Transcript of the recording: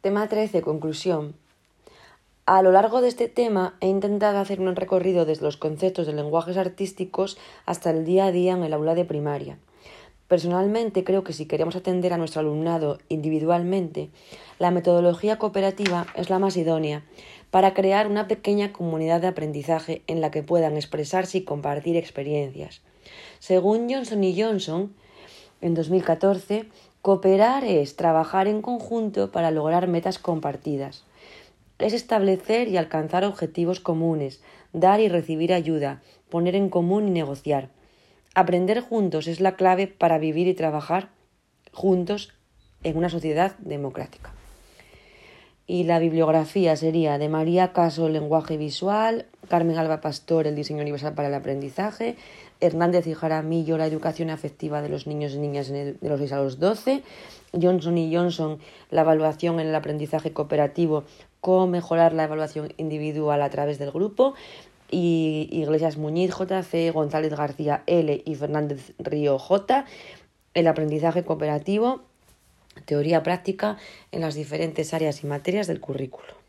Tema 13. Conclusión. A lo largo de este tema he intentado hacer un recorrido desde los conceptos de lenguajes artísticos hasta el día a día en el aula de primaria. Personalmente creo que si queremos atender a nuestro alumnado individualmente, la metodología cooperativa es la más idónea para crear una pequeña comunidad de aprendizaje en la que puedan expresarse y compartir experiencias. Según Johnson y Johnson, en 2014, cooperar es trabajar en conjunto para lograr metas compartidas. Es establecer y alcanzar objetivos comunes, dar y recibir ayuda, poner en común y negociar. Aprender juntos es la clave para vivir y trabajar juntos en una sociedad democrática. Y la bibliografía sería de María Caso, lenguaje visual, Carmen Alba Pastor, el diseño universal para el aprendizaje, Hernández y Jaramillo, la educación afectiva de los niños y niñas de los 6 a los 12, Johnson y Johnson, la evaluación en el aprendizaje cooperativo, cómo mejorar la evaluación individual a través del grupo, y Iglesias Muñiz JC, González García L y Fernández Río J, el aprendizaje cooperativo, teoría práctica en las diferentes áreas y materias del currículo.